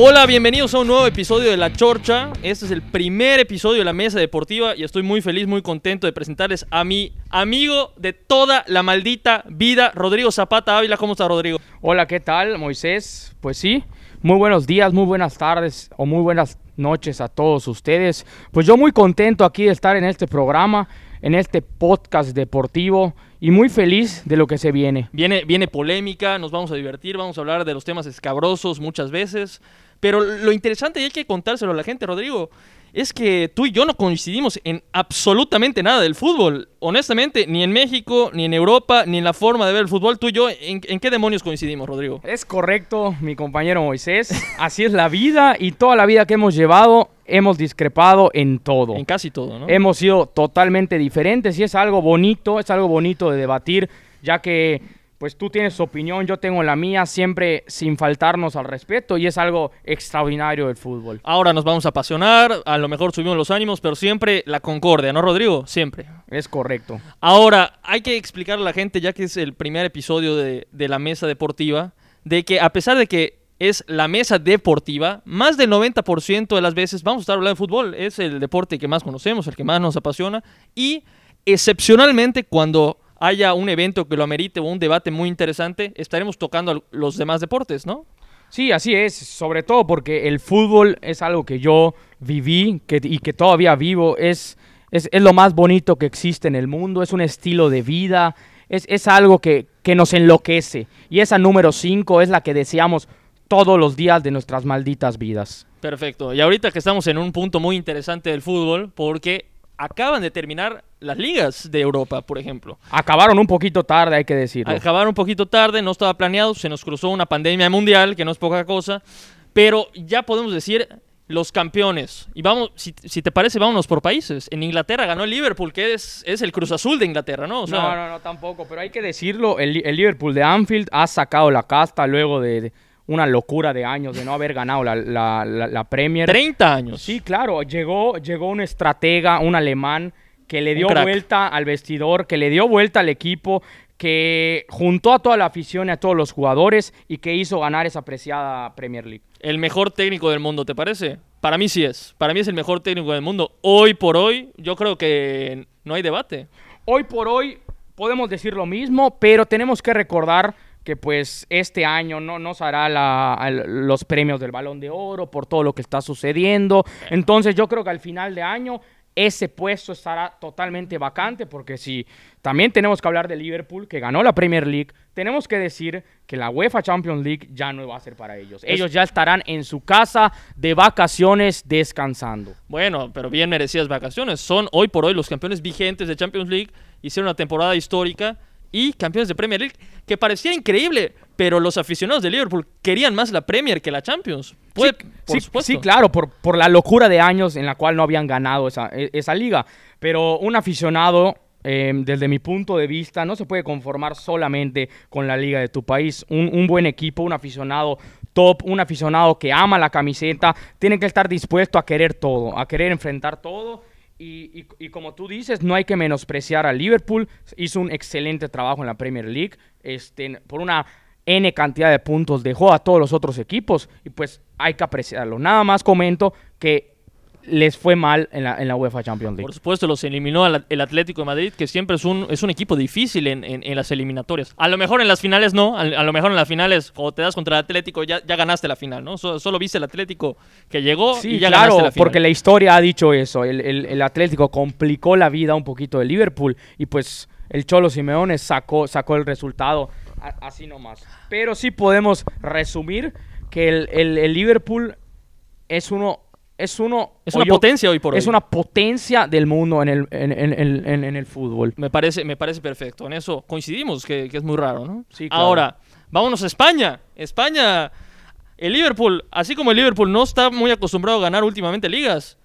Hola, bienvenidos a un nuevo episodio de La Chorcha. Este es el primer episodio de la Mesa Deportiva y estoy muy feliz, muy contento de presentarles a mi amigo de toda la maldita vida, Rodrigo Zapata Ávila. ¿Cómo está, Rodrigo? Hola, ¿qué tal, Moisés? Pues sí, muy buenos días, muy buenas tardes o muy buenas noches a todos ustedes. Pues yo muy contento aquí de estar en este programa, en este podcast deportivo y muy feliz de lo que se viene. Viene, viene polémica, nos vamos a divertir, vamos a hablar de los temas escabrosos muchas veces. Pero lo interesante, y hay que contárselo a la gente, Rodrigo, es que tú y yo no coincidimos en absolutamente nada del fútbol. Honestamente, ni en México, ni en Europa, ni en la forma de ver el fútbol. Tú y yo, ¿en, en qué demonios coincidimos, Rodrigo? Es correcto, mi compañero Moisés. Así es la vida y toda la vida que hemos llevado hemos discrepado en todo. En casi todo, ¿no? Hemos sido totalmente diferentes y es algo bonito, es algo bonito de debatir, ya que pues tú tienes tu opinión, yo tengo la mía, siempre sin faltarnos al respeto y es algo extraordinario del fútbol. Ahora nos vamos a apasionar, a lo mejor subimos los ánimos, pero siempre la concordia, ¿no, Rodrigo? Siempre. Es correcto. Ahora, hay que explicarle a la gente, ya que es el primer episodio de, de la mesa deportiva, de que a pesar de que es la mesa deportiva, más del 90% de las veces vamos a estar hablando de fútbol, es el deporte que más conocemos, el que más nos apasiona y excepcionalmente cuando haya un evento que lo amerite o un debate muy interesante, estaremos tocando los demás deportes, ¿no? Sí, así es, sobre todo porque el fútbol es algo que yo viví que, y que todavía vivo, es, es, es, lo más bonito que existe en el mundo, es un estilo de vida, es, es algo que, que nos enloquece y esa número 5 es la que deseamos todos los días de nuestras malditas vidas. Perfecto, y ahorita que estamos en un punto muy interesante del fútbol, porque acaban de terminar las ligas de Europa, por ejemplo. Acabaron un poquito tarde, hay que decirlo. Acabaron un poquito tarde, no estaba planeado, se nos cruzó una pandemia mundial, que no es poca cosa, pero ya podemos decir los campeones. Y vamos, si, si te parece, vámonos por países. En Inglaterra ganó el Liverpool, que es, es el Cruz Azul de Inglaterra, ¿no? O sea, no, no, no, tampoco, pero hay que decirlo, el, el Liverpool de Anfield ha sacado la casta luego de, de una locura de años de no haber ganado la, la, la, la, Premier. 30 años. Sí, claro. Llegó, llegó un estratega, un alemán, que le dio vuelta al vestidor, que le dio vuelta al equipo, que juntó a toda la afición y a todos los jugadores y que hizo ganar esa apreciada Premier League. El mejor técnico del mundo, ¿te parece? Para mí sí es. Para mí es el mejor técnico del mundo. Hoy por hoy, yo creo que no hay debate. Hoy por hoy podemos decir lo mismo, pero tenemos que recordar que pues este año no nos hará la, los premios del balón de oro por todo lo que está sucediendo. Entonces yo creo que al final de año ese puesto estará totalmente vacante porque si también tenemos que hablar de Liverpool que ganó la Premier League, tenemos que decir que la UEFA Champions League ya no va a ser para ellos. Ellos ya estarán en su casa de vacaciones descansando. Bueno, pero bien merecidas vacaciones. Son hoy por hoy los campeones vigentes de Champions League. Hicieron una temporada histórica y campeones de Premier League, que parecía increíble, pero los aficionados de Liverpool querían más la Premier que la Champions. Sí, por sí, sí, claro, por, por, la locura de años en la cual no habían ganado esa, esa liga. Pero un aficionado, eh, desde mi punto de vista, no se puede conformar solamente con la liga de tu país. Un, un buen equipo, un aficionado top, un aficionado que ama la camiseta, tiene que estar dispuesto a querer todo, a querer enfrentar todo y, y, como tú dices, no hay que menospreciar a Liverpool. Hizo un excelente trabajo en la Premier League. Este, por una N cantidad de puntos dejó a todos los otros equipos. Y pues hay que apreciarlo. Nada más comento que les fue mal en la, en la, UEFA Champions League. Por supuesto, los eliminó el Atlético de Madrid, que siempre es un, es un equipo difícil en, en, en, las eliminatorias. A lo mejor en las finales no, a, a, lo mejor en las finales, cuando te das contra el Atlético, ya, ya ganaste la final, ¿no? So, solo viste el Atlético que llegó sí, y ya claro, ganaste la final. porque la historia ha dicho eso. El, el, el, Atlético complicó la vida un poquito de Liverpool y pues el Cholo Simeone sacó, sacó el resultado así nomás. Pero sí podemos resumir que el, el Liverpool es uno es uno es una yo, potencia hoy por hoy. Es una potencia del mundo en el, en, en, en, en el fútbol. Me parece, me parece perfecto. En eso coincidimos, que, que es muy raro, ¿no? Sí, claro. Ahora, vámonos a España. España, el Liverpool, así como el Liverpool no está muy acostumbrado a ganar últimamente ligas,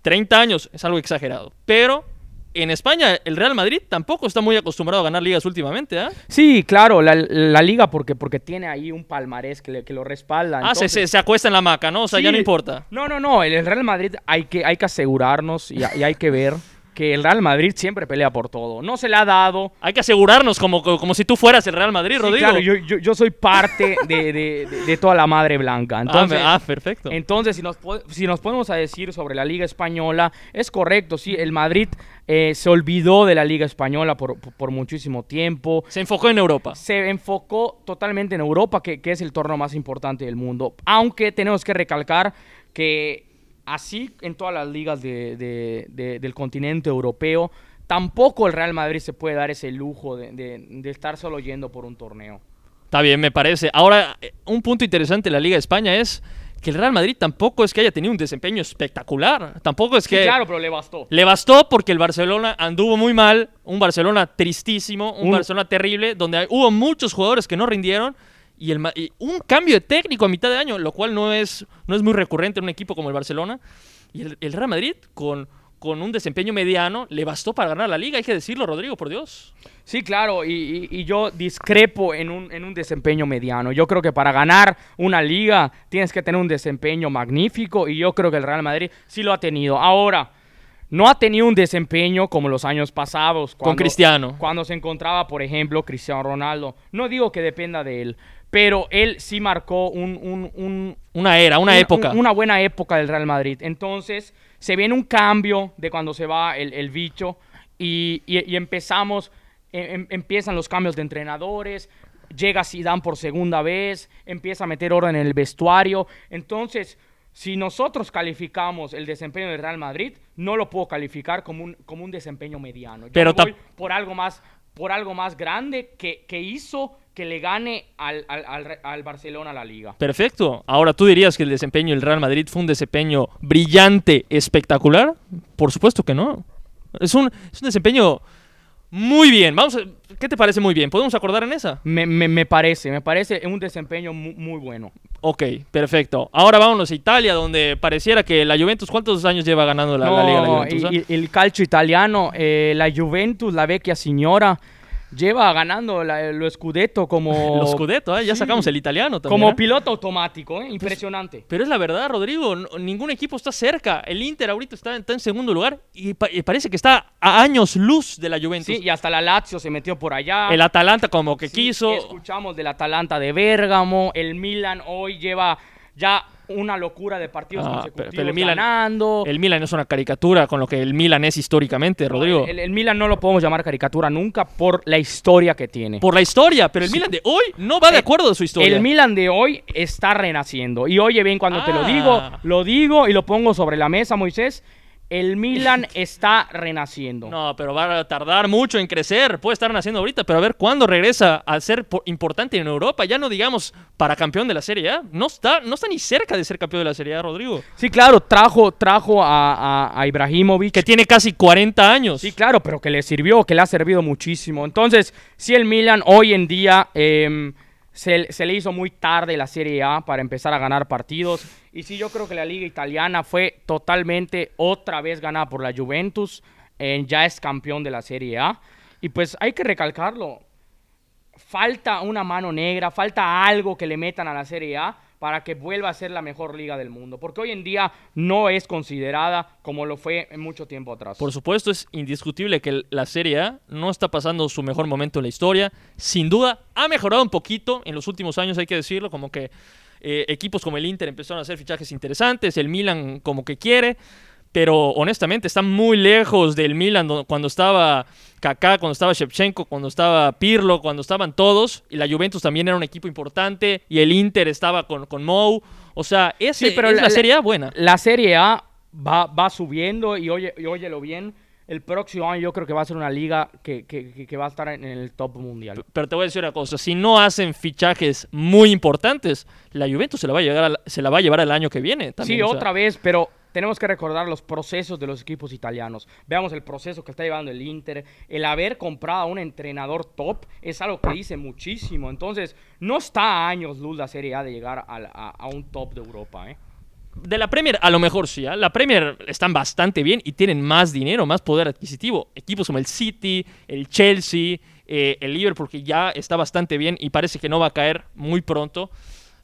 30 años es algo exagerado. Pero en España el Real Madrid tampoco está muy acostumbrado a ganar ligas últimamente, ¿ah? ¿eh? Sí, claro, la, la, liga porque, porque tiene ahí un palmarés que, le, que lo respalda. Ah, Entonces, se, se, se, acuesta en la maca, ¿no? O sea, sí, ya no importa. No, no, no, el Real Madrid hay que, hay que asegurarnos y, y hay que ver que el Real Madrid siempre pelea por todo. No se le ha dado. Hay que asegurarnos como, como si tú fueras el Real Madrid, Rodrigo. Claro, yo, yo, soy parte de, de, de, toda la madre blanca. Ah, entonces, ah, perfecto. Entonces, si nos, si nos podemos a decir sobre la Liga Española, es correcto, sí, el Madrid eh, se olvidó de la Liga Española por, por, muchísimo tiempo. Se enfocó en Europa. Se enfocó totalmente en Europa, que, que es el torneo más importante del mundo. Aunque tenemos que recalcar que así en todas las ligas del continente europeo, tampoco el Real Madrid se puede dar ese lujo de, estar solo yendo por un torneo. Está bien, me parece. Ahora, eh, un punto interesante de la Liga de España es que el Real Madrid tampoco es que haya tenido un desempeño espectacular. Tampoco es que. claro, pero le bastó. Le bastó porque el Barcelona anduvo muy mal. Un Barcelona tristísimo, un Barcelona terrible, donde hubo muchos jugadores que no rindieron y, el, un cambio de técnico a mitad de año, lo cual no es, no es muy recurrente en un equipo como el Barcelona. Y el, Real Madrid, con, con un desempeño mediano, le bastó para ganar la liga, hay que decirlo, Rodrigo, por Dios. Sí, claro, y, yo discrepo en un, en un, desempeño mediano. Yo creo que para ganar una liga tienes que tener un desempeño magnífico y yo creo que el Real Madrid sí lo ha tenido. Ahora, no ha tenido un desempeño como los años pasados. Con Cristiano. Cuando se encontraba, por ejemplo, Cristiano Ronaldo. No digo que dependa de él, pero él sí marcó un, una era, una, época. una buena época del Real Madrid. Entonces, se viene un cambio de cuando se va el, bicho y, empezamos, em, em, empiezan los cambios de entrenadores, llega Zidane por segunda vez, empieza a meter orden en el vestuario. Entonces, si nosotros calificamos el desempeño del Real Madrid, no lo puedo calificar como un, como un desempeño mediano. Yo Pero voy por algo más, por algo más grande que, que hizo que le gane al, al, al, Barcelona la liga. Perfecto. Ahora, ¿tú dirías que el desempeño del Real Madrid fue un desempeño brillante, espectacular? Por supuesto que no. Es un, es un desempeño muy bien. Vamos ¿Qué te parece muy bien? ¿Podemos acordar en esa? Me, me, parece, me parece un desempeño muy, bueno. Ok, perfecto. Ahora vámonos a Italia, donde pareciera que la Juventus, ¿cuántos años lleva ganando la, Liga la Juventus? Ah? el calcio italiano, eh, la Juventus, la vecchia signora, lleva ganando lo Scudetto como... Lo Scudetto, ¿eh? ya sacamos el italiano también. Como ¿eh? piloto automático, ¿eh? impresionante. Pero, es la verdad, Rodrigo, ningún equipo está cerca. El Inter ahorita está, en segundo lugar y, parece que está a años luz de la Juventus. Sí, y hasta la Lazio se metió por allá. El Atalanta como que quiso. Escuchamos del Atalanta de Bérgamo, el Milan hoy lleva ya una locura de partidos ah, consecutivos el Milan, ganando. El Milan es una caricatura con lo que el Milan es históricamente, Rodrigo. El, Milan no lo podemos llamar caricatura nunca por la historia que tiene. Por la historia, pero el Milan de hoy no va de acuerdo de su historia. El Milan de hoy está renaciendo. Y oye bien, cuando te lo digo, ah. lo digo y lo pongo sobre la mesa, Moisés el Milan está renaciendo. No, pero va a tardar mucho en crecer. Puede estar naciendo ahorita, pero a ver cuándo regresa a ser importante en Europa. Ya no digamos para campeón de la Serie A. No está, no está ni cerca de ser campeón de la Serie A, Rodrigo. Sí, claro, trajo, trajo a, a, Ibrahimovic. Que tiene casi 40 años. Sí, claro, pero que le sirvió, que le ha servido muchísimo. Entonces, si el Milan hoy en día... Em, se, le hizo muy tarde la Serie A para empezar a ganar partidos. Y sí, yo creo que la liga italiana fue totalmente otra vez ganada por la Juventus. ya es campeón de la Serie A. Y pues hay que recalcarlo. Falta una mano negra, falta algo que le metan a la Serie A para que vuelva a ser la mejor liga del mundo, porque hoy en día no es considerada como lo fue en mucho tiempo atrás. Por supuesto, es indiscutible que la Serie A no está pasando su mejor momento en la historia. Sin duda, ha mejorado un poquito en los últimos años, hay que decirlo, como que eh, equipos como el Inter empezaron a hacer fichajes interesantes, el Milan como que quiere, pero honestamente está muy lejos del Milan cuando estaba Kaká, cuando estaba Shevchenko, cuando estaba Pirlo, cuando estaban todos, y la Juventus también era un equipo importante, y el Inter estaba con, con Mou. O sea, ese, pero es la, Serie A buena. La Serie A va, va subiendo, y, oye, y óyelo bien, el próximo año yo creo que va a ser una liga que, que, va a estar en el top mundial. Pero te voy a decir una cosa, si no hacen fichajes muy importantes, la Juventus se la va a, llegar se la va a llevar el año que viene. sí, otra vez, pero tenemos que recordar los procesos de los equipos italianos. Veamos el proceso que está llevando el Inter. El haber comprado a un entrenador top es algo que dice muchísimo. Entonces, no está a años luz la Serie A de llegar a, un top de Europa. ¿eh? De la Premier, a lo mejor sí. ¿eh? La Premier están bastante bien y tienen más dinero, más poder adquisitivo. Equipos como el City, el Chelsea, eh, el Liverpool, que ya está bastante bien y parece que no va a caer muy pronto.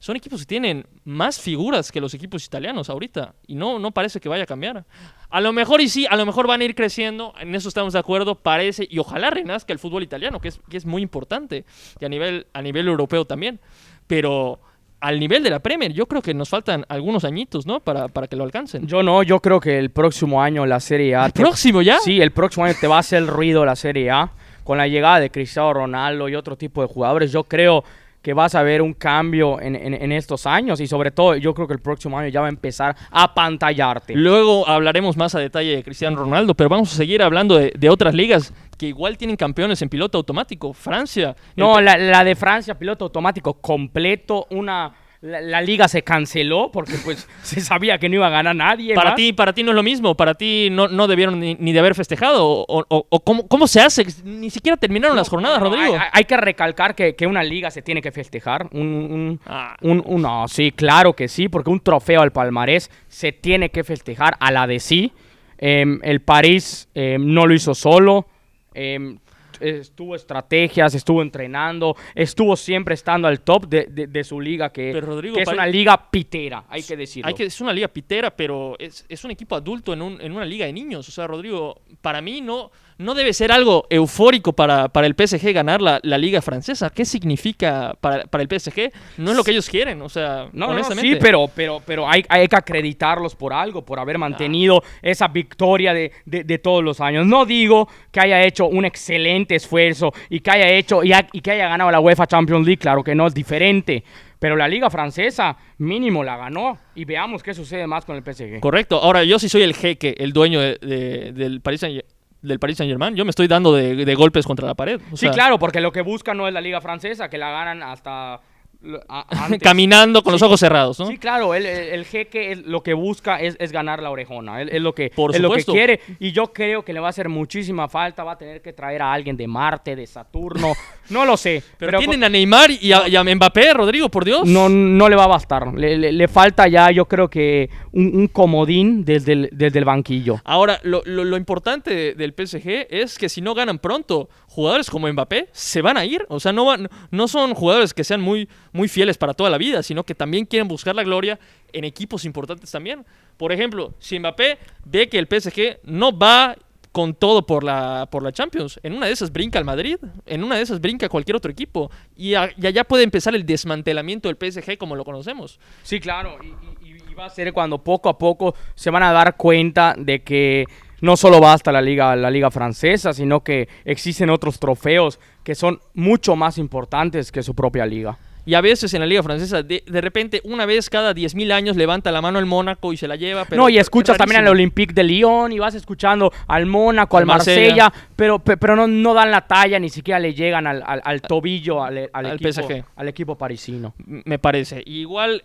son equipos que tienen más figuras que los equipos italianos ahorita. Y no, no parece que vaya a cambiar. A lo mejor y sí, a lo mejor van a ir creciendo, en eso estamos de acuerdo, parece, y ojalá renazca el fútbol italiano, que es, que es muy importante, y a nivel, a nivel europeo también. Pero al nivel de la Premier, yo creo que nos faltan algunos añitos, ¿no? Para, para que lo alcancen. Yo no, yo creo que el próximo año la Serie A... ¿El próximo ya? Sí, el próximo año te va a hacer ruido la Serie A. Con la llegada de Cristiano Ronaldo y otro tipo de jugadores, yo creo que vas a ver un cambio en, en, estos años y sobre todo yo creo que el próximo año ya va a empezar a pantallarte. Luego hablaremos más a detalle de Cristiano Ronaldo, pero vamos a seguir hablando de, de otras ligas que igual tienen campeones en piloto automático. Francia. No, la, la de Francia, piloto automático completo, una la, liga se canceló porque pues se sabía que no iba a ganar nadie. Para ti, para ti no es lo mismo, para ti no, no debieron ni, de haber festejado. O, o, ¿cómo, se hace? Ni siquiera terminaron las jornadas, Rodrigo. Hay, que recalcar que, una liga se tiene que festejar. Un, ah. un, un, no, sí, claro que sí, porque un trofeo al palmarés se tiene que festejar a la de sí. Em, el París em, no lo hizo solo. Em, estuvo estrategias, estuvo entrenando, estuvo siempre estando al top de, su liga, que, es una liga pitera, hay que decirlo. Hay que, es una liga pitera, pero es, es un equipo adulto en, un, en una liga de niños. O sea, Rodrigo, para mí no no debe ser algo eufórico para, para el PSG ganar la, liga francesa. ¿Qué significa para, el PSG? No es lo que ellos quieren, o sea, no, honestamente. sí, pero, pero, pero hay, hay, que acreditarlos por algo, por haber mantenido esa victoria de, todos los años. No digo que haya hecho un excelente esfuerzo y que haya hecho y, y que haya ganado la UEFA Champions League, claro que no, es diferente. Pero la liga francesa mínimo la ganó y veamos qué sucede más con el PSG. Correcto. Ahora, yo sí soy el jeque, el dueño del Paris Saint-Germain del Paris Saint Germain. Yo me estoy dando de, golpes contra la pared. sí, claro, porque lo que busca no es la liga francesa, que la ganan hasta Caminando con los ojos cerrados, ¿no? Sí, claro, el, el, jeque lo que busca es, ganar la orejona, es, lo que, es lo que quiere. Y yo creo que le va a hacer muchísima falta, va a tener que traer a alguien de Marte, de Saturno, no lo sé. Pero, tienen a Neymar y a, Mbappé, Rodrigo, por Dios. No, no le va a bastar, le, falta ya yo creo que un, comodín desde el, desde el, banquillo. Ahora, lo, lo importante del PSG es que si no ganan pronto, jugadores como Mbappé se van a ir. O sea, no, van, no son jugadores que sean muy, muy fieles para toda la vida, sino que también quieren buscar la gloria en equipos importantes también. Por ejemplo, si Mbappé ve que el PSG no va con todo por la, por la Champions. En una de esas brinca el Madrid, en una de esas brinca cualquier otro equipo. Y, allá puede empezar el desmantelamiento del PSG como lo conocemos. Sí, claro. y, va a ser cuando poco a poco se van a dar cuenta de que no solo basta la liga, la liga francesa, sino que existen otros trofeos que son mucho más importantes que su propia liga. Y a veces en la liga francesa, de, repente, una vez cada 10.000 años levanta la mano el Mónaco y se la lleva. Pero no, y escuchas también al Olympique de Lyon y vas escuchando al Mónaco, al Marsella, pero, pero no, no dan la talla, ni siquiera le llegan al, al, tobillo al, equipo, PSG. al equipo parisino. Me parece. igual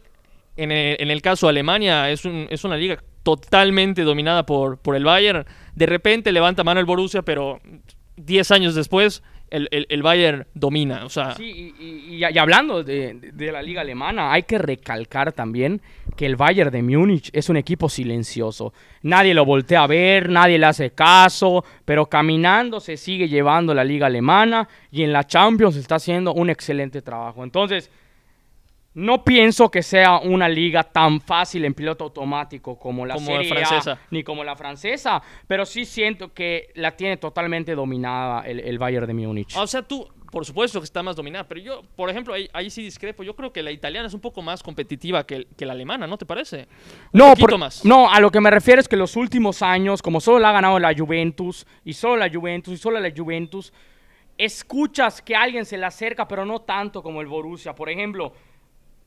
en el, en el, caso de Alemania es, un, es una liga totalmente dominada por, por el Bayern. De repente levanta mano el Borussia, pero 10 años después el, el, Bayern domina. O sea. Sí, y, hablando de, de, la liga alemana, hay que recalcar también que el Bayern de Múnich es un equipo silencioso. Nadie lo voltea a ver, nadie le hace caso, pero caminando se sigue llevando la liga alemana y en la Champions está haciendo un excelente trabajo. Entonces, no pienso que sea una liga tan fácil en piloto automático como la francesa. ni como la francesa, pero sí siento que la tiene totalmente dominada el, Bayern de Múnich. O sea, tú, por supuesto que está más dominada, pero yo, por ejemplo, ahí, sí discrepo. Yo creo que la italiana es un poco más competitiva que, la alemana, ¿no te parece? no, más. no, a lo que me refiero es que los últimos años, como solo la ha ganado la Juventus, y solo la Juventus, y solo la Juventus, escuchas que alguien se le acerca, pero no tanto como el Borussia. Por ejemplo,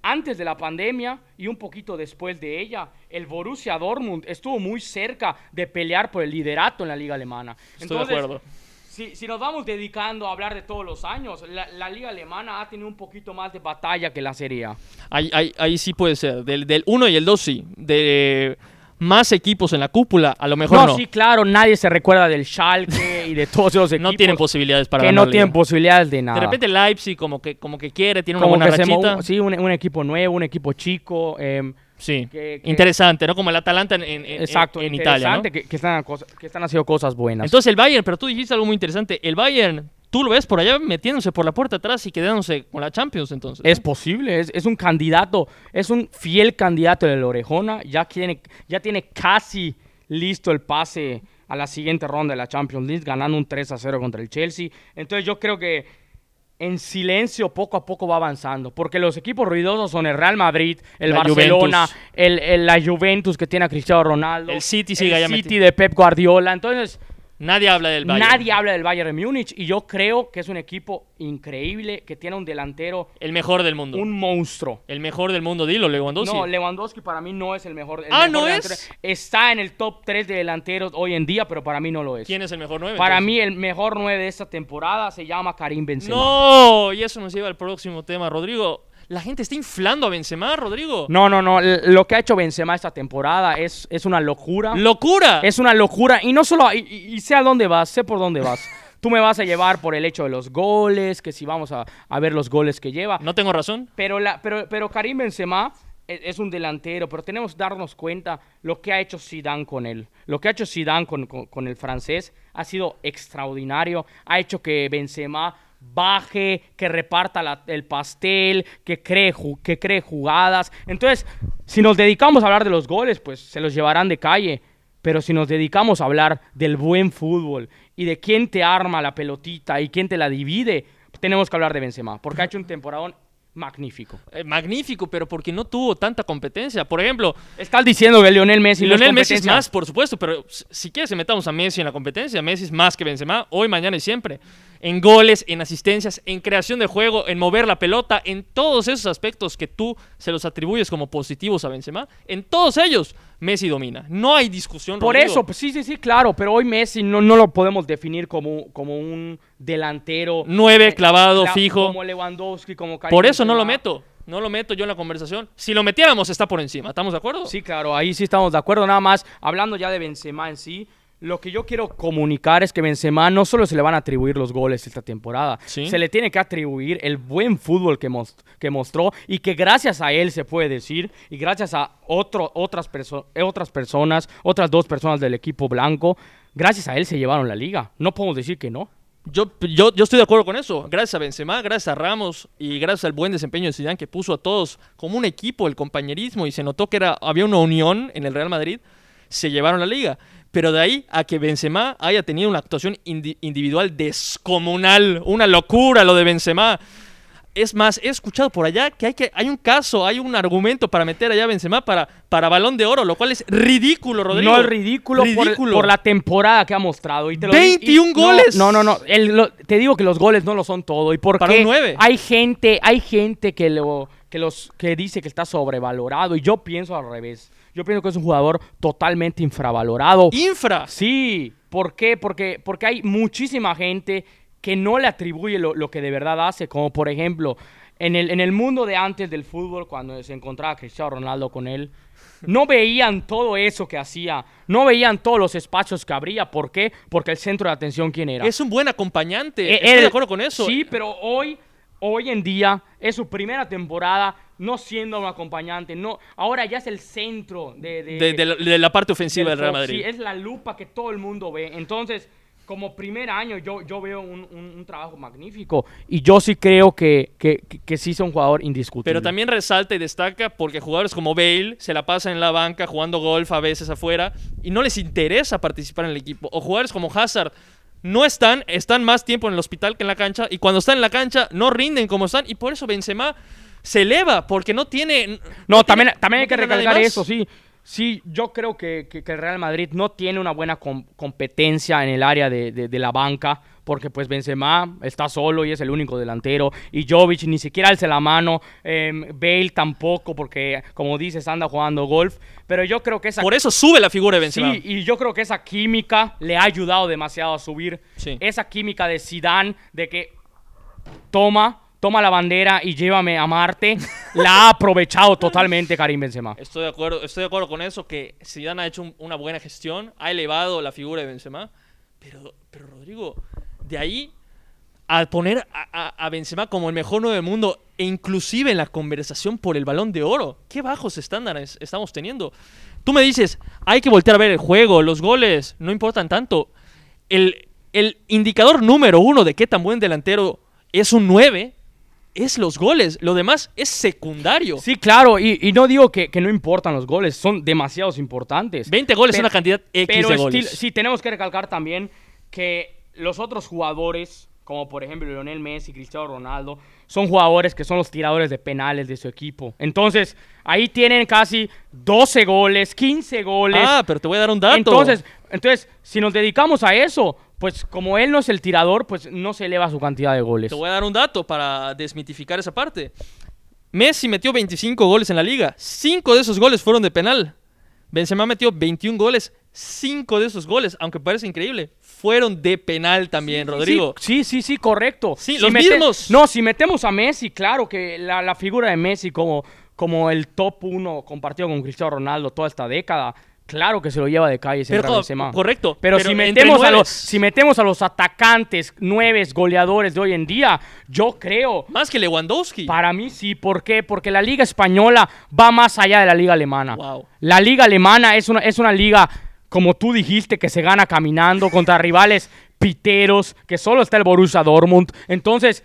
antes de la pandemia y un poquito después de ella, el Borussia Dortmund estuvo muy cerca de pelear por el liderato en la liga alemana. Estoy de acuerdo. Si, si, nos vamos dedicando a hablar de todos los años, la, liga alemana ha tenido un poquito más de batalla que la Serie A. Ahí, ahí, sí puede ser. Del 1 y el 2 sí. De más equipos en la cúpula, a lo mejor no. No, sí, claro, nadie se recuerda del Schalke y de todos esos equipos. no tienen posibilidades para Que no tienen posibilidades de nada. De repente Leipzig como que, como que quiere, tiene una buena rachita. sí, un, equipo nuevo, un equipo chico. Eh, sí, interesante, ¿no? Como el Atalanta en, en, exacto, en, Italia, ¿no? que, que, están, que están haciendo cosas buenas. Entonces el Bayern, pero tú dijiste algo muy interesante, el Bayern tú lo ves por allá metiéndose por la puerta atrás y quedándose con la Champions entonces. Es posible, es, es, un candidato, es un fiel candidato de la Orejona, ya tiene, ya tiene casi listo el pase a la siguiente ronda de la Champions League, ganando un 3 a 0 contra el Chelsea. Entonces yo creo que en silencio poco a poco va avanzando, porque los equipos ruidosos son el Real Madrid, el Barcelona, el, la Juventus que tiene a Cristiano Ronaldo, el City, sigue el City de Pep Guardiola. Entonces Nadie habla del Bayern. Nadie habla del Bayern de Múnich y yo creo que es un equipo increíble que tiene un delantero. El mejor del mundo. Un monstruo. El mejor del mundo, dilo, Lewandowski. No, Lewandowski para mí no es el mejor. ah, no es. Está en el top 3 de delanteros hoy en día, pero para mí no lo es. ¿Quién es el mejor 9? Para mí el mejor 9 de esta temporada se llama Karim Benzema. No, y eso nos lleva al próximo tema, Rodrigo. La gente está inflando a Benzema, Rodrigo. No, no, no. Lo que ha hecho Benzema esta temporada es, es una locura. ¡Locura! Es una locura. Y no solo. Y, sé a dónde vas, sé por dónde vas. Tú me vas a llevar por el hecho de los goles, que si vamos a, ver los goles que lleva. No tengo razón. Pero, la, pero, pero Karim Benzema es, un delantero, pero tenemos que darnos cuenta lo que ha hecho Zidane con él. Lo que ha hecho Zidane con, con el francés ha sido extraordinario. Ha hecho que Benzema baje, que reparta el pastel, que cree, que cree jugadas. Entonces, si nos dedicamos a hablar de los goles, pues se los llevarán de calle. Pero si nos dedicamos a hablar del buen fútbol y de quién te arma la pelotita y quién te la divide, tenemos que hablar de Benzema, porque ha hecho un temporadón magnífico. Eh, magnífico, pero porque no tuvo tanta competencia. Por ejemplo... Estás diciendo que Lionel Messi Lionel Messi es más, por supuesto, pero si quieres metamos a Messi en la competencia, Messi es más que Benzema, hoy, mañana y siempre en goles, en asistencias, en creación de juego, en mover la pelota, en todos esos aspectos que tú se los atribuyes como positivos a Benzema, en todos ellos Messi domina. No hay discusión. Por eso, pues sí, sí, sí, claro, pero hoy Messi no, no lo podemos definir como, como un delantero. Nueve, clavado, fijo. Como Lewandowski, como Por eso no lo meto. No lo meto yo en la conversación. Si lo metiéramos, está por encima. ¿Estamos de acuerdo? Sí, claro, ahí sí estamos de acuerdo. Nada más, hablando ya de Benzema en sí, lo que yo quiero comunicar es que Benzema no solo se le van a atribuir los goles esta temporada, se le tiene que atribuir el buen fútbol que, que, mostró y que gracias a él se puede decir y gracias a otro, otras, otras personas, otras dos personas del equipo blanco, gracias a él se llevaron la liga. No podemos decir que no. Yo, yo, yo, estoy de acuerdo con eso. Gracias a Benzema, gracias a Ramos y gracias al buen desempeño de Zidane que puso a todos como un equipo, el compañerismo y se notó que era, había una unión en el Real Madrid, se llevaron la liga. Pero de ahí a que Benzema haya tenido una actuación individual descomunal, una locura lo de Benzema. Es más, he escuchado por allá que hay, que hay un caso, hay un argumento para meter allá a Benzema para, para balón de oro, lo cual es ridículo, Rodrigo. No es ridículo, Por, la temporada que ha mostrado. Y te 21 goles. No, no, no. te digo que los goles no lo son todo. ¿Y por 9. Hay gente, hay gente que, lo, que, los, que dice que está sobrevalorado y yo pienso al revés. Yo pienso que es un jugador totalmente infravalorado. ¿Infra? Sí. ¿Por qué? Porque, porque hay muchísima gente que no le atribuye lo, que de verdad hace. Como por ejemplo, en el, en el mundo de antes del fútbol, cuando se encontraba Cristiano Ronaldo con él, no veían todo eso que hacía, no veían todos los espacios que abría. ¿Por qué? Porque el centro de atención, ¿quién era? Es un buen acompañante. Eh, Estoy de acuerdo con eso. Sí, pero hoy, hoy en día, es su primera temporada no siendo un acompañante, no, ahora ya es el centro de, de, la, parte ofensiva del, Real Madrid. Sí, es la lupa que todo el mundo ve. Entonces, como primer año, yo, yo veo un, trabajo magnífico y yo sí creo que, que, que, sí es un jugador indiscutible. Pero también resalta y destaca porque jugadores como Bale se la pasan en la banca jugando golf a veces afuera y no les interesa participar en el equipo. O jugadores como Hazard no están, están más tiempo en el hospital que en la cancha y cuando están en la cancha no rinden como están y por eso Benzema se eleva porque no tiene. No, también, también hay que recalcar eso, sí. Sí, yo creo que, el Real Madrid no tiene una buena competencia en el área de, la banca, porque pues Benzema está solo y es el único delantero, y Jovic ni siquiera alza la mano, em, Bale tampoco, porque como dices, anda jugando golf, pero yo creo que esa... Por eso sube la figura de Benzema. Sí, y yo creo que esa química le ha ayudado demasiado a subir. Esa química de Zidane, de que toma toma la bandera y llévame a Marte, la ha aprovechado totalmente Karim Benzema. Estoy de acuerdo, estoy de acuerdo con eso, que Zidane ha hecho una buena gestión, ha elevado la figura de Benzema, pero, pero Rodrigo, de ahí a poner a, Benzema como el mejor nuevo del mundo e inclusive en la conversación por el balón de oro, qué bajos estándares estamos teniendo. Tú me dices, hay que voltear a ver el juego, los goles, no importan tanto. El, el indicador número uno de qué tan buen delantero es un 9 es los goles. Lo demás es secundario. Sí, claro, y, no digo que, no importan los goles, son demasiados importantes. 20 goles es una cantidad X pero de goles. Sí, tenemos que recalcar también que los otros jugadores, como por ejemplo Lionel Messi, Cristiano Ronaldo, son jugadores que son los tiradores de penales de su equipo. Entonces, ahí tienen casi 12 goles, 15 goles. Ah, pero te voy a dar un dato. Entonces, entonces si nos dedicamos a eso, pues como él no es el tirador, pues no se eleva su cantidad de goles. Te voy a dar un dato para desmitificar esa parte. Messi metió 25 goles en la liga. 5 de esos goles fueron de penal. Benzema metió 21 goles. 5 de esos goles, aunque parece increíble, fueron de penal también, Rodrigo. Sí, sí, sí, correcto. Sí, los mismos. No, si metemos a Messi, claro que la, la figura de Messi como, como el top 1 compartido con Cristiano Ronaldo toda esta década, Claro que se lo lleva de calle pero, Benzema. Correcto. Pero, si, metemos a los, si metemos a los atacantes, nueves, goleadores de hoy en día, yo creo... Más que Lewandowski. Para mí sí. ¿Por qué? Porque la liga española va más allá de la liga alemana. Wow. La liga alemana es una, es una liga, como tú dijiste, que se gana caminando contra rivales piteros, que solo está el Borussia Dortmund. Entonces,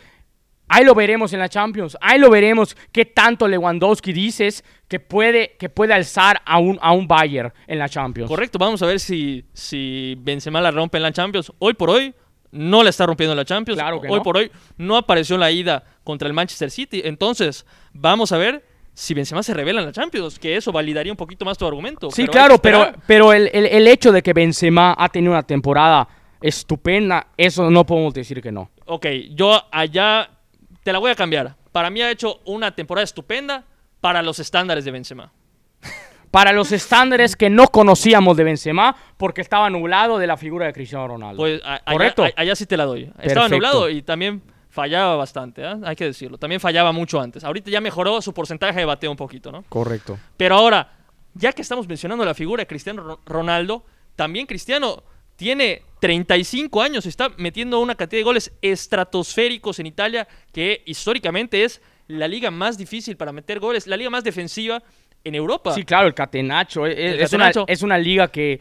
Ahí lo veremos en la Champions. Ahí lo veremos qué tanto Lewandowski dices que puede, que puede alzar a un, a un Bayern en la Champions. Correcto, vamos a ver si, si Benzema la rompe en la Champions. Hoy por hoy no la está rompiendo en la Champions. Claro que hoy por hoy no apareció la ida contra el Manchester City. Entonces, vamos a ver si Benzema se revela en la Champions, que eso validaría un poquito más tu argumento. Sí, claro, pero, pero el, el hecho de que Benzema ha tenido una temporada estupenda, eso no podemos decir que no. Ok, yo allá te la voy a cambiar. Para mí ha hecho una temporada estupenda para los estándares de Benzema. Para los estándares que no conocíamos de Benzema porque estaba nublado de la figura de Cristiano Ronaldo. Pues ¿Correcto? Allá, sí te la doy. Estaba nublado y también fallaba bastante, ¿eh? hay que decirlo. También fallaba mucho antes. Ahorita ya mejoró su porcentaje de bateo un poquito, ¿no? Correcto. Pero ahora, ya que estamos mencionando la figura de Cristiano Ronaldo, también Cristiano tiene 35 años, está metiendo una cantidad de goles estratosféricos en Italia, que históricamente es la liga más difícil para meter goles, la liga más defensiva en Europa. Sí, claro, el Catenacho. Es, Una, liga que,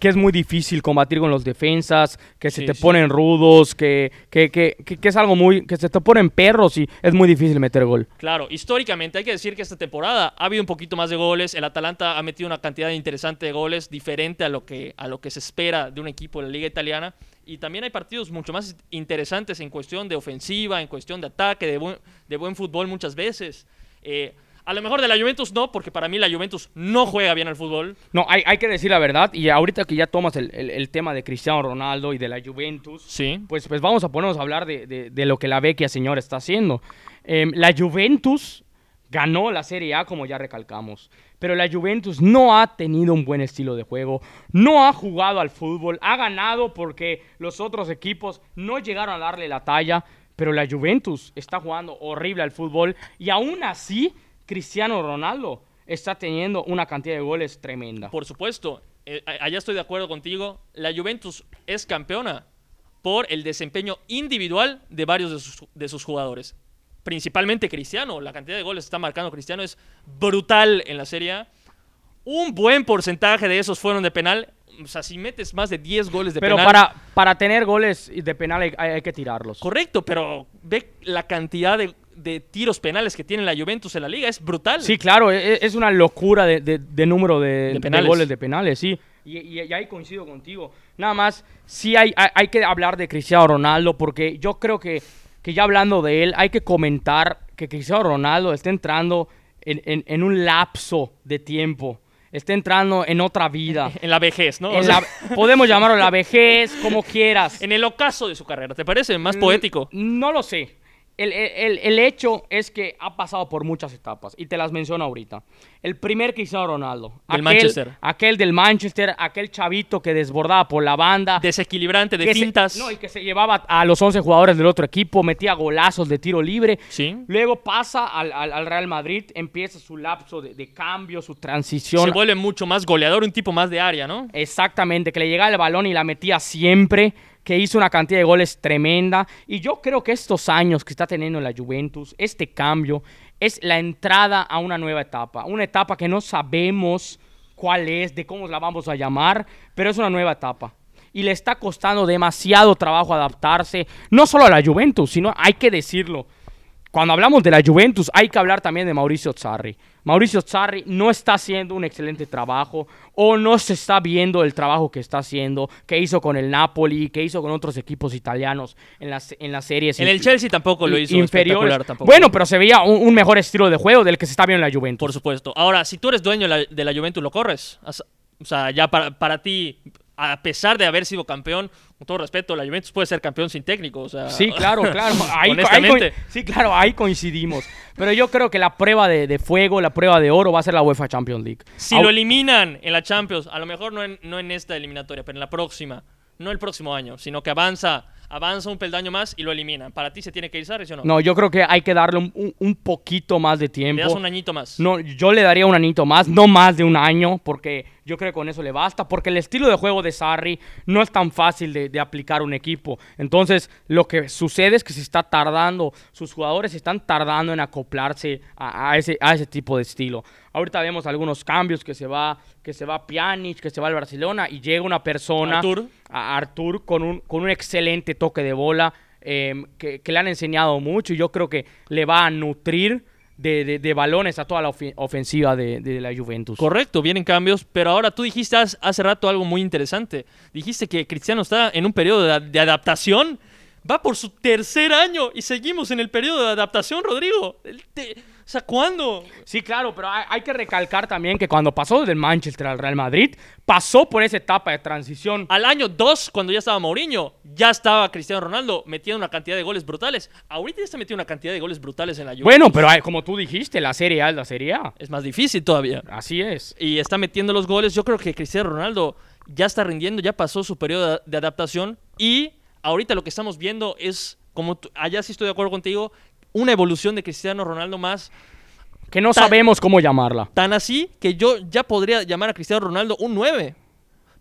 es muy difícil combatir con los defensas, que se te ponen rudos, que, que, es algo muy. que se te ponen perros y es muy difícil meter gol. Claro, históricamente hay que decir que esta temporada ha habido un poquito más de goles. El Atalanta ha metido una cantidad interesante de goles, diferente a lo que, a lo que se espera de un equipo de la liga italiana. Y también hay partidos mucho más interesantes en cuestión de ofensiva, en cuestión de ataque, de buen, de buen fútbol muchas veces. Eh, a lo mejor de la Juventus no, porque para mí la Juventus no juega bien al fútbol. No, hay, hay que decir la verdad. Y ahorita que ya tomas el, tema de Cristiano Ronaldo y de la Juventus, sí. pues, pues vamos a ponernos a hablar de, lo que la vecchia señora está haciendo. Em, la Juventus ganó la Serie A, como ya recalcamos. Pero la Juventus no ha tenido un buen estilo de juego, no ha jugado al fútbol, ha ganado porque los otros equipos no llegaron a darle la talla. Pero la Juventus está jugando horrible al fútbol y aún así Cristiano Ronaldo está teniendo una cantidad de goles tremenda. Por supuesto, eh, allá estoy de acuerdo contigo. La Juventus es campeona por el desempeño individual de varios de sus, jugadores. Principalmente Cristiano. La cantidad de goles que está marcando Cristiano es brutal en la Serie Un buen porcentaje de esos fueron de penal. O sea, si metes más de 10 goles de penal. Pero para, para tener goles de penal hay, que tirarlos. Correcto, pero ve la cantidad de, de tiros penales que tiene la Juventus en la liga. Es brutal. Sí, claro, e, e, es una locura de, número de, goles de penales, sí. Y, ahí coincido contigo. Nada más, sí hay, hay, que hablar de Cristiano Ronaldo porque yo creo que, que ya hablando de él, hay que comentar que Cristiano Ronaldo está entrando en, un lapso de tiempo está entrando en otra vida. En la vejez, ¿no? podemos llamarlo la vejez, como quieras. En el ocaso de su carrera, ¿te parece más poético? No lo sé el, hecho es que ha pasado por muchas etapas y te las menciono ahorita. El primer Cristiano Ronaldo. Del Manchester. Aquel del Manchester, aquel chavito que desbordaba por la banda. Desequilibrante de fintas. no, y que se llevaba a los 11 jugadores del otro equipo, metía golazos de tiro libre. Sí. Luego pasa al, Real Madrid, empieza su lapso de, de, cambio, su transición. Se vuelve mucho más goleador, un tipo más de área, ¿no? Exactamente, que le llegaba el balón y la metía siempre que hizo una cantidad de goles tremenda. Y yo creo que estos años que está teniendo la Juventus, este cambio, es la entrada a una nueva etapa. Una etapa que no sabemos cuál es, de cómo la vamos a llamar, pero es una nueva etapa. y le está costando demasiado trabajo adaptarse, no solo a la Juventus, sino hay que decirlo. Cuando hablamos de la Juventus, hay que hablar también de Mauricio Zarri. Mauricio Zarri no está haciendo un excelente trabajo o no se está viendo el trabajo que está haciendo, que hizo con el Napoli, que hizo con otros equipos italianos en las, en las series. En el Chelsea tampoco lo hizo inferior. Bueno, pero se veía un, mejor estilo de juego del que se está viendo en la Juventus. Por supuesto. Ahora, si tú eres dueño de la, Juventus, ¿lo corres? O sea, ya para, para ti, a pesar de haber sido campeón, con todo respeto, la Juventus puede ser campeón sin técnico. O sea, sí, claro, claro. Ahí, sí, claro, ahí coincidimos. Pero yo creo que la prueba de, fuego, la prueba de oro va a ser la UEFA Champions League. Si lo eliminan en la Champions, a lo mejor no en, no en esta eliminatoria, pero en la próxima, no el próximo año, sino que avanza avanza un peldaño más y lo eliminan. ¿Para ti se tiene que ir Sarri, o no? No, yo creo que hay que darle un, poquito más de tiempo. ¿Le das un añito más? No, yo le daría un añito más, no más de un año, porque yo creo que con eso le basta, porque el estilo de juego de Sarri no es tan fácil de, aplicar un equipo. Entonces, lo que sucede es que se está tardando, sus jugadores están tardando en acoplarse a, ese, a ese tipo de estilo. Ahorita vemos algunos cambios que se va, que se va Pjanic, que se va al Barcelona y llega una persona, Artur, a Artur con un, con un excelente toque de bola em, que, le han enseñado mucho y yo creo que le va a nutrir de, balones a toda la ofensiva de, la Juventus. Correcto, vienen cambios, pero ahora tú dijiste hace, rato algo muy interesante. Dijiste que Cristiano está en un periodo de, adaptación. Va por su tercer año y seguimos en el periodo de adaptación, Rodrigo. Sea, ¿cuándo? Sí, claro, pero hay, que recalcar también que cuando pasó del Manchester al Real Madrid, pasó por esa etapa de transición. Al año 2, cuando ya estaba Mourinho, ya estaba Cristiano Ronaldo metiendo una cantidad de goles brutales. Ahorita ya está metiendo una cantidad de goles brutales en la Juventus. Bueno, pero como tú dijiste, la Serie A es la Serie A. Es más difícil todavía. Así es. Y está metiendo los goles. Yo creo que Cristiano Ronaldo ya está rindiendo, ya pasó su periodo de adaptación y ahorita lo que estamos viendo es, como allá sí estoy de acuerdo contigo, una evolución de Cristiano Ronaldo más. Que no sabemos cómo llamarla. Tan así que yo ya podría llamar a Cristiano Ronaldo un 9.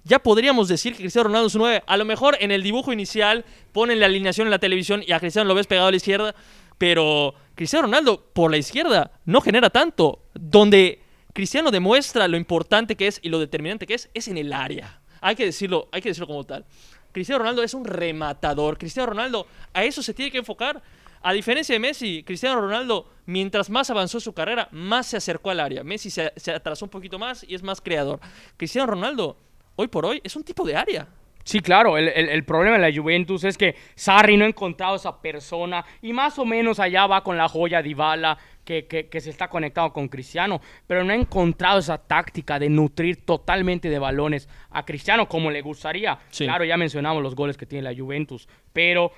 Ya podríamos decir que Cristiano Ronaldo es un 9. A lo mejor en el dibujo inicial ponen la alineación en la televisión y a Cristiano lo ves pegado a la izquierda, pero Cristiano Ronaldo por la izquierda no genera tanto. Donde Cristiano demuestra lo importante que es y lo determinante que es, es en el área. Hay que decirlo, hay que decirlo como tal. Cristiano Ronaldo es un rematador. Cristiano Ronaldo a eso se tiene que enfocar. A diferencia de Messi, Cristiano Ronaldo, mientras más avanzó su carrera, más se acercó al área. Messi se, atrasó un poquito más y es más creador. Cristiano Ronaldo, hoy por hoy, es un tipo de área. Sí, claro, el, problema de la Juventus es que Sarri no ha encontrado esa persona y más o menos allá va con la joya Dybala que, que, se está conectado con Cristiano, pero no ha encontrado esa táctica de nutrir totalmente de balones a Cristiano como le gustaría. Claro, ya mencionamos los goles que tiene la Juventus, pero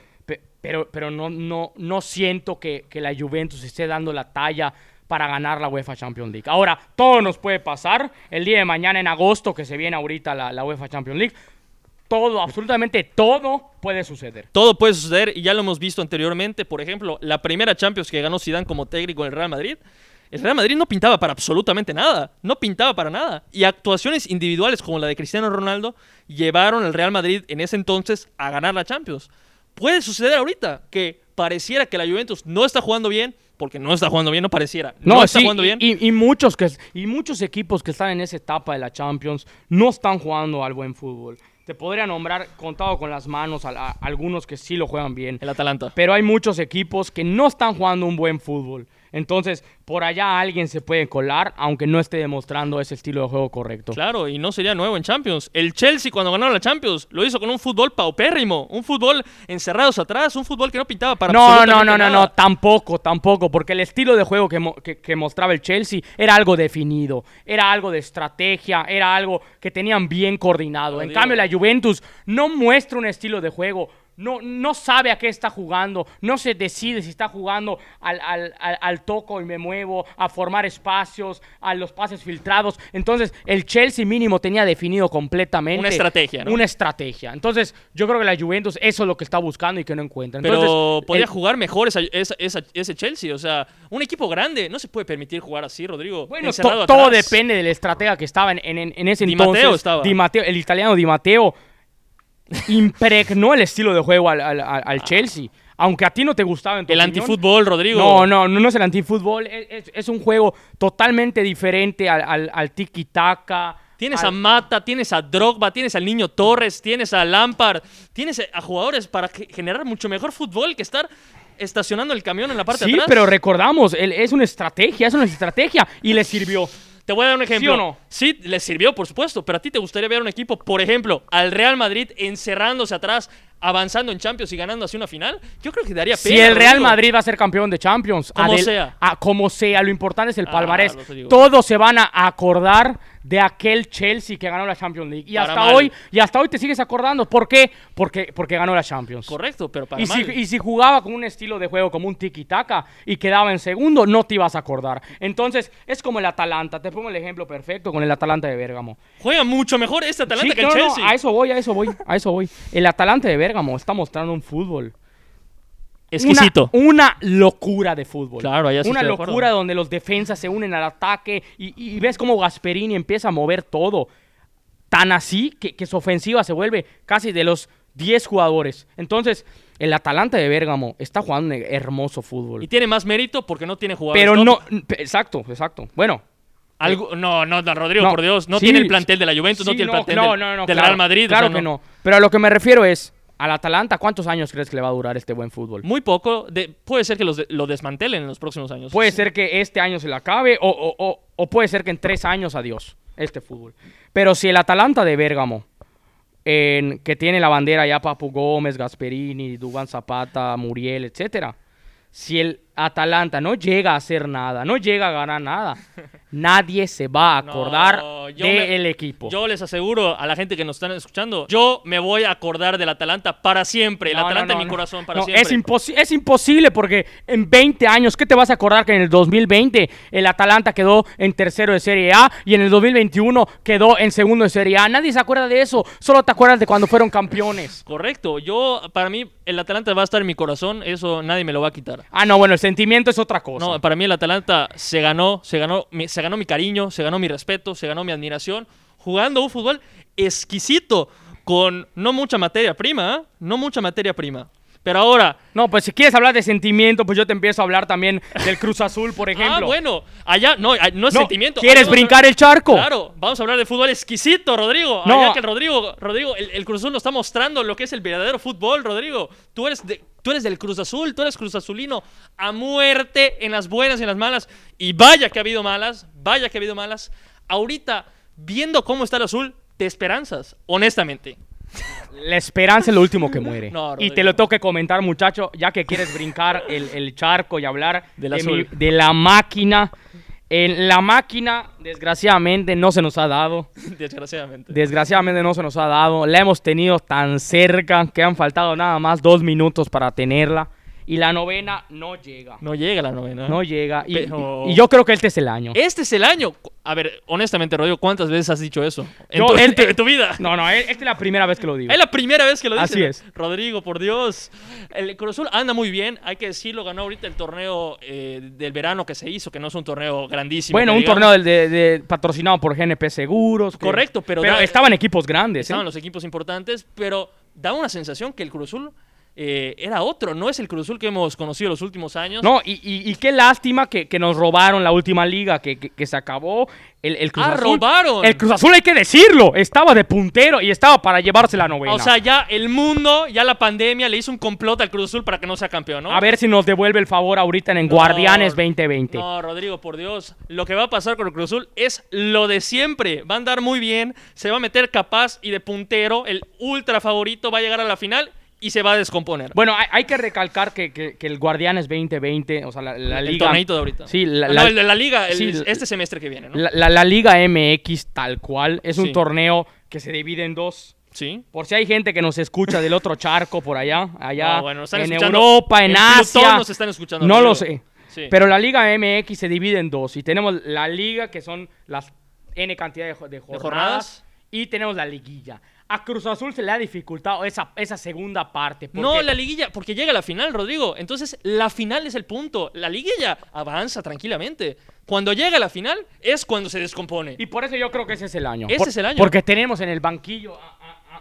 pero, pero no, no, no siento que, la Juventus esté dando la talla para ganar la UEFA Champions League. Ahora, todo nos puede pasar. El día de mañana, en agosto, que se viene ahorita la, la UEFA Champions League, todo, absolutamente todo puede suceder. Todo puede suceder y ya lo hemos visto anteriormente. Por ejemplo, la primera Champions que ganó Zidane como técnico en el Real Madrid. El Real Madrid no pintaba para absolutamente nada. No pintaba para nada. Y actuaciones individuales como la de Cristiano Ronaldo llevaron al Real Madrid en ese entonces a ganar la Champions puede suceder ahorita que pareciera que la Juventus no está jugando bien, porque no está jugando bien, no pareciera. No, está jugando bien. Y, muchos que, y muchos equipos que están en esa etapa de la Champions no están jugando al buen fútbol. Te podría nombrar contado con las manos a algunos que sí lo juegan bien. El Atalanta. Pero hay muchos equipos que no están jugando un buen fútbol. Entonces, por allá alguien se puede colar, aunque no esté demostrando ese estilo de juego correcto. Claro, y no sería nuevo en Champions. El Chelsea, cuando ganó la Champions, lo hizo con un fútbol paupérrimo, un fútbol encerrados atrás, un fútbol que no pintaba para No, no, no, no, no, tampoco, tampoco, porque el estilo de juego que, mostraba el Chelsea era algo definido, era algo de estrategia, era algo que tenían bien coordinado. en cambio, la Juventus no muestra un estilo de juego no, no sabe a qué está jugando, no se decide si está jugando al, al, toco y me muevo, a formar espacios, a los pases filtrados. Entonces, el Chelsea mínimo tenía definido completamente. Una estrategia, ¿no? Una estrategia. Entonces, yo creo que la Juventus eso es lo que está buscando y que no encuentra. Pero podría jugar mejor ese Chelsea. O sea, un equipo grande no se puede permitir jugar así, Rodrigo. Bueno, todo depende del estratega que estaba en, en, ese Di Mateo estaba. Di Mateo, el italiano Di Matteo impregnó el estilo de juego al, Chelsea. Aunque a ti no te gustaba. En el antifútbol, Rodrigo. No, no, no, es el antifútbol. Es, es, un juego totalmente diferente al, al tiki-taka, Tienes a Mata, tienes a Drogba, tienes al niño Torres, tienes a Lampard, tienes a jugadores para generar mucho mejor fútbol que estar estacionando el camión en la parte de atrás. Sí, pero recordamos, es una estrategia, es una estrategia y le sirvió. Te voy a dar un ejemplo. ¿Sí o no? Sí, le sirvió, por supuesto, pero a ti te gustaría ver un equipo, por ejemplo, al Real Madrid encerrándose atrás, avanzando en Champions y ganando así una final. Yo creo que daría pena. Si el Real Madrid va a ser campeón de Champions, como sea. como sea, lo importante es el ah, palmarés. Todos se van a acordar de aquel Chelsea que ganó la Champions League. Y hasta hoy, y hasta hoy te sigues acordando. ¿Por qué? Porque, porque ganó la Champions. Correcto, pero para y Si, y si jugaba con un estilo de juego como un tiki-taka y quedaba en segundo, no te ibas a acordar. Entonces, es como el Atalanta. Te pongo el ejemplo perfecto con el Atalanta de Bérgamo. Juega mucho mejor este Atalanta que el Chelsea. a eso voy, a eso voy, a eso voy. El Atalanta de Bérgamo está mostrando un fútbol Exquisito. Una, locura de fútbol. Claro, allá Una locura donde los defensas se unen al ataque y, ves cómo Gasperini empieza a mover todo. Tan así que, su ofensiva se vuelve casi de los 10 jugadores. Entonces, el Atalanta de Bérgamo está jugando un hermoso fútbol. Y tiene más mérito porque no tiene jugadores. Pero no, exacto, exacto. Bueno, algo, no, no, Rodrigo, por Dios, no tiene el plantel de la Juventus, no tiene el plantel del, Real Madrid. Claro que no. Pero a lo que me refiero es, al Atalanta, ¿cuántos años crees que le va a durar este buen fútbol? Muy poco. puede ser que lo desmantelen en los próximos años. Puede ser que este año se le acabe o, puede ser que en tres años adiós este fútbol. Pero si el Atalanta de Bérgamo, en, que tiene la bandera ya Papu Gómez, Gasperini, Dubán Zapata, Muriel, etcétera, si el Atalanta no llega a hacer nada, no llega a ganar nada, nadie se va a acordar del equipo. Yo les aseguro a la gente que nos están escuchando, yo me voy a acordar del Atalanta para siempre. El Atalanta en mi corazón para siempre. Es, es imposible porque en 20 años, ¿qué te vas a acordar que en el 2020 el Atalanta quedó en tercero de Serie A y en el 2021 quedó en segundo de Serie A? Nadie se acuerda de eso, solo te acuerdas de cuando fueron campeones. Correcto, yo, para mí, el Atalanta va a estar en mi corazón, eso nadie me lo va a quitar. Ah, no, bueno, el sentimiento es otra cosa. No, para mí el Atalanta se ganó, se ganó, se ganó mi cariño, se ganó mi respeto, se ganó mi admiración, jugando un fútbol exquisito, con no mucha materia prima, ¿eh? no mucha materia prima. Pero ahora. No, pues si quieres hablar de sentimiento, pues yo te empiezo a hablar también del Cruz Azul, por ah, ejemplo. Ah, bueno. Allá, no, no es sentimiento. ¿Quieres brincar el charco? Claro, vamos a hablar de fútbol exquisito, Rodrigo. No. Allá que el Rodrigo, Rodrigo, el, Cruz Azul nos está mostrando lo que es el verdadero fútbol, Rodrigo. Tú eres, tú eres del Cruz Azul, tú eres Cruz Azulino a muerte en las buenas y en las malas. Y vaya que ha habido malas, vaya que ha habido malas. Ahorita, viendo cómo está el azul, te esperanzas, honestamente. La esperanza es lo último que muere. y te lo tengo que comentar, muchacho, ya que quieres brincar el, charco y hablar de, la máquina. En la máquina, desgraciadamente, no se nos ha dado. Desgraciadamente. Desgraciadamente no se nos ha dado. La hemos tenido tan cerca que han faltado nada más dos minutos para tenerla. Y la novena no llega. No llega la novena. No llega. Y, yo creo que este es el año. Este es el año. A ver, honestamente, Rodrigo, ¿cuántas veces has dicho eso en, tu, vida? No, no, esta es la primera vez que lo digo. Es la primera vez que lo dices. Así es. Rodrigo, por Dios. El Cruz Azul anda muy bien, hay que decirlo. Ganó ahorita el torneo eh, del verano que se hizo, que no es un torneo grandísimo. Bueno, un torneo de, patrocinado por GNP Seguros. Correcto, pero... Pero estaban equipos grandes. Estaban ¿eh? los equipos importantes, pero da una sensación que el Cruz Azul eh, era otro, no es el Cruz Azul que hemos conocido los últimos años. No, y, qué lástima que, nos robaron la última liga, que, se acabó el, el Cruz ah, Azul. robaron! El Cruz Azul hay que decirlo, estaba de puntero y estaba para llevarse la novena. O sea, ya el mundo, ya la pandemia le hizo un complot al Cruz Azul para que no sea campeón, ¿no? A ver si nos devuelve el favor ahorita en Guardianes 2020. No, Rodrigo, por Dios, lo que va a pasar con el Cruz Azul es lo de siempre. Va a andar muy bien, se va a meter capaz y de puntero, el ultra favorito va a llegar a la final y se va a descomponer. Bueno, hay, que recalcar que, que, que, el Guardianes 2020, o sea, la, la liga... El torneito de ahorita. Sí, la, no, la, liga, este semestre que viene, ¿no? La, Liga MX tal cual es un torneo que se divide en dos. Sí. Por si hay gente que nos escucha del otro charco por allá, allá en Europa, en, Asia. nos están escuchando. No lo sé. Pero la Liga MX se divide en dos. Y tenemos la liga, que son las N cantidad de, jornadas, y tenemos la liguilla a Cruz Azul se le ha dificultado esa, esa segunda parte. No, la liguilla, porque llega a la final, Rodrigo. Entonces, la final es el punto. La liguilla avanza tranquilamente. Cuando llega a la final es cuando se descompone. Y por eso yo creo que ese es el año. Ese es el año. Porque tenemos en el banquillo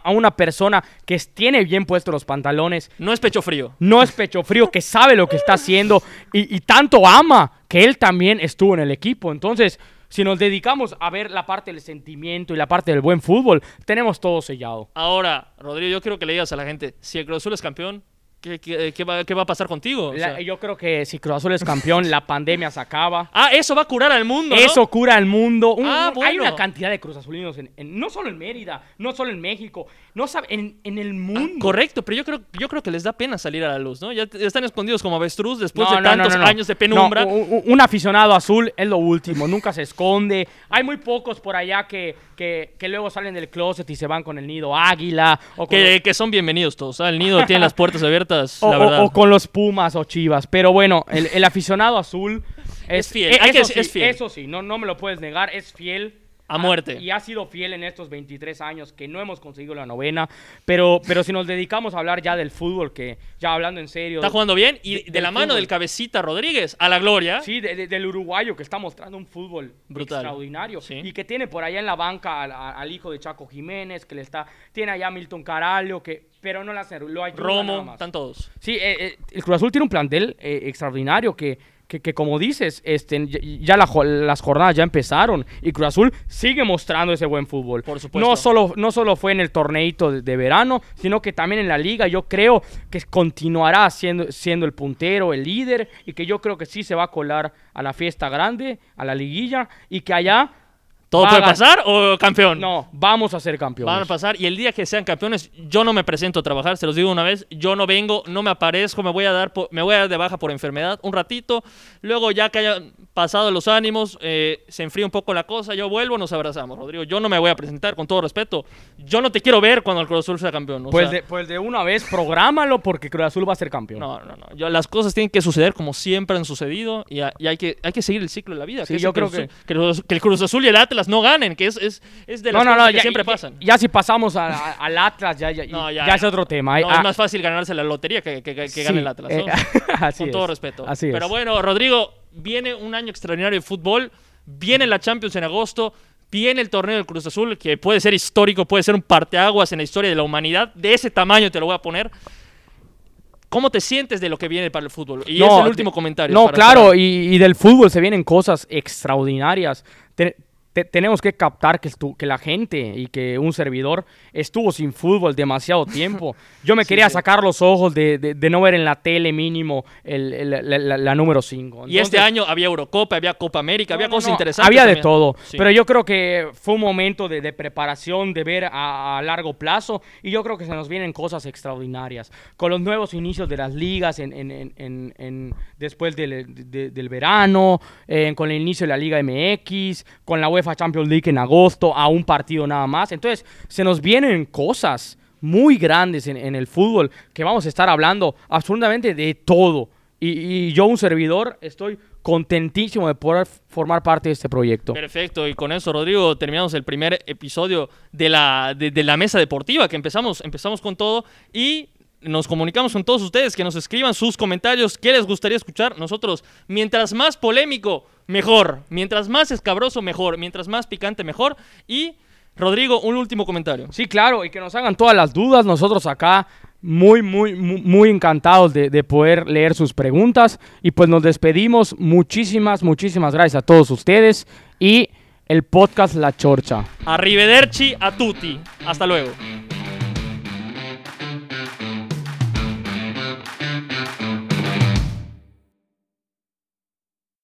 a, una persona que tiene bien puestos los pantalones. No es pecho frío. No es pecho frío, que sabe lo que está haciendo y, y tanto ama que él también estuvo en el equipo. Entonces, si nos dedicamos a ver la parte del sentimiento y la parte del buen fútbol, tenemos todo sellado. Ahora, Rodrigo, yo quiero que le digas a la gente, si el Cruz Azul es campeón, ¿Qué, va, a pasar contigo? yo creo que si Cruz Azul es campeón, la pandemia se acaba. Ah, eso va a curar al mundo. Eso cura al mundo. ah, Hay una cantidad de Cruz Azulinos, en, no solo en Mérida, no solo en México, no en, en el mundo. Ah, correcto, pero yo creo, yo creo que les da pena salir a la luz, ¿no? Ya están escondidos como avestruz después de tantos años de penumbra. un, aficionado azul es lo último, nunca se esconde. Hay muy pocos por allá que, que, luego salen del closet y se van con el nido águila. O que, que, son bienvenidos todos. El nido tiene las puertas abiertas o, con los Pumas o Chivas. Pero bueno, el, aficionado azul es, fiel. Eso sí, no, no me lo puedes negar, es fiel. A muerte. y ha sido fiel en estos 23 años que no hemos conseguido la novena. Pero, pero si nos dedicamos a hablar ya del fútbol, que ya hablando en serio. Está jugando bien y de, la mano del cabecita Rodríguez a la gloria. Sí, del uruguayo que está mostrando un fútbol Brutal. extraordinario. Y que tiene por allá en la banca al, hijo de Chaco Jiménez, que le está. Tiene allá a Milton Caralho, que pero no la lo ayuda Romo, están todos. Sí, eh, eh, el Cruz Azul tiene un plantel eh, extraordinario que que, como dices, este, ya las jornadas ya empezaron y Cruz Azul sigue mostrando ese buen fútbol. Por supuesto. No solo, no solo fue en el torneito de, verano, sino que también en la liga. Yo creo que continuará siendo, siendo el puntero, el líder y que yo creo que sí se va a colar a la fiesta grande, a la liguilla y que allá ¿Todo puede pasar o campeón? No, vamos a ser campeones. Van a pasar y el día que sean campeones, yo no me presento a trabajar, se los digo una vez, yo no vengo, no me aparezco, me voy a dar, me voy a dar de baja por enfermedad un ratito, luego ya que hayan pasado los ánimos, eh, se enfría un poco la cosa, yo vuelvo, nos abrazamos, Rodrigo. Yo no me voy a presentar, con todo respeto. Yo no te quiero ver cuando el Cruz Azul sea campeón. pues, de, pues de una vez, prográmalo porque Cruz Azul va a ser campeón. No, no, no. las cosas tienen que suceder como siempre han sucedido y, hay, que, hay que seguir el ciclo de la vida. Sí, yo creo que... Que, el Cruz Azul y el Atlas no ganen, que es, es, es de las cosas que siempre pasan. Ya, si pasamos al Atlas, ya, ya, ya, es otro tema. es más fácil ganarse la lotería que, que, gane el Atlas. Eh, Con todo respeto. Así Pero bueno, Rodrigo, viene un año extraordinario de fútbol, viene la Champions en agosto, viene el torneo del Cruz Azul, que puede ser histórico, puede ser un parteaguas en la historia de la humanidad, de ese tamaño te lo voy a poner. ¿Cómo te sientes de lo que viene para el fútbol? Y es el último comentario. No, claro, y, y, del fútbol se vienen cosas extraordinarias tenemos que captar que, que la gente y que un servidor estuvo sin fútbol demasiado tiempo. Yo me quería sacar los ojos de, no ver en la tele mínimo el, la, número 5. Y este año había Eurocopa, había Copa América, había cosas interesantes. Había de todo, pero yo creo que fue un momento de, preparación, de ver a, largo plazo y yo creo que se nos vienen cosas extraordinarias. Con los nuevos inicios de las ligas en, en, después del, verano, eh, con el inicio de la Liga MX, con la UEFA Champions League en agosto a un partido nada más. Entonces, se nos vienen cosas muy grandes en, el fútbol que vamos a estar hablando absolutamente de todo. Y, yo, un servidor, estoy contentísimo de poder formar parte de este proyecto. Perfecto, y con eso, Rodrigo, terminamos el primer episodio de la, de, la mesa deportiva, que empezamos, empezamos con todo y nos comunicamos con todos ustedes, que nos escriban sus comentarios, qué les gustaría escuchar. Nosotros, mientras más polémico, mejor. Mientras más escabroso, mejor. Mientras más picante, mejor. Y, Rodrigo, un último comentario. Sí, claro, y que nos hagan todas las dudas. Nosotros acá muy, muy, muy, encantados de, de, poder leer sus preguntas. Y pues nos despedimos. Muchísimas, muchísimas gracias a todos ustedes. Y el podcast La Chorcha. Arrivederci a tutti. Hasta luego.